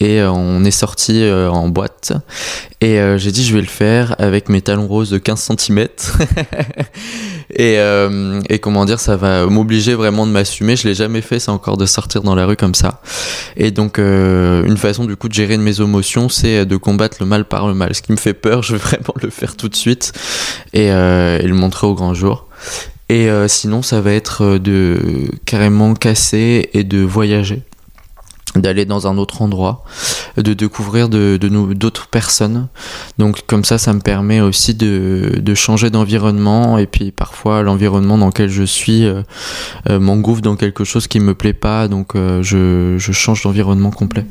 Et euh, on est sorti euh, en boîte. Et euh, j'ai dit, je vais le faire avec mes talons roses de 15 cm. et, et comment dire, ça va m'obliger vraiment de m'assumer. Je l'ai jamais fait, c'est encore de sortir dans la rue comme ça. Et donc, une façon du coup de gérer mes émotions, c'est de combattre le mal par le mal. Ce qui me fait peur, je vais vraiment le faire tout de suite et, et le montrer au grand jour. Et sinon, ça va être de carrément casser et de voyager d'aller dans un autre endroit, de découvrir de, d'autres personnes. Donc comme ça, ça me permet aussi de, de changer d'environnement et puis parfois l'environnement dans lequel je suis euh, euh, m'engouffre dans quelque chose qui me plaît pas, donc euh, je, je change d'environnement complet.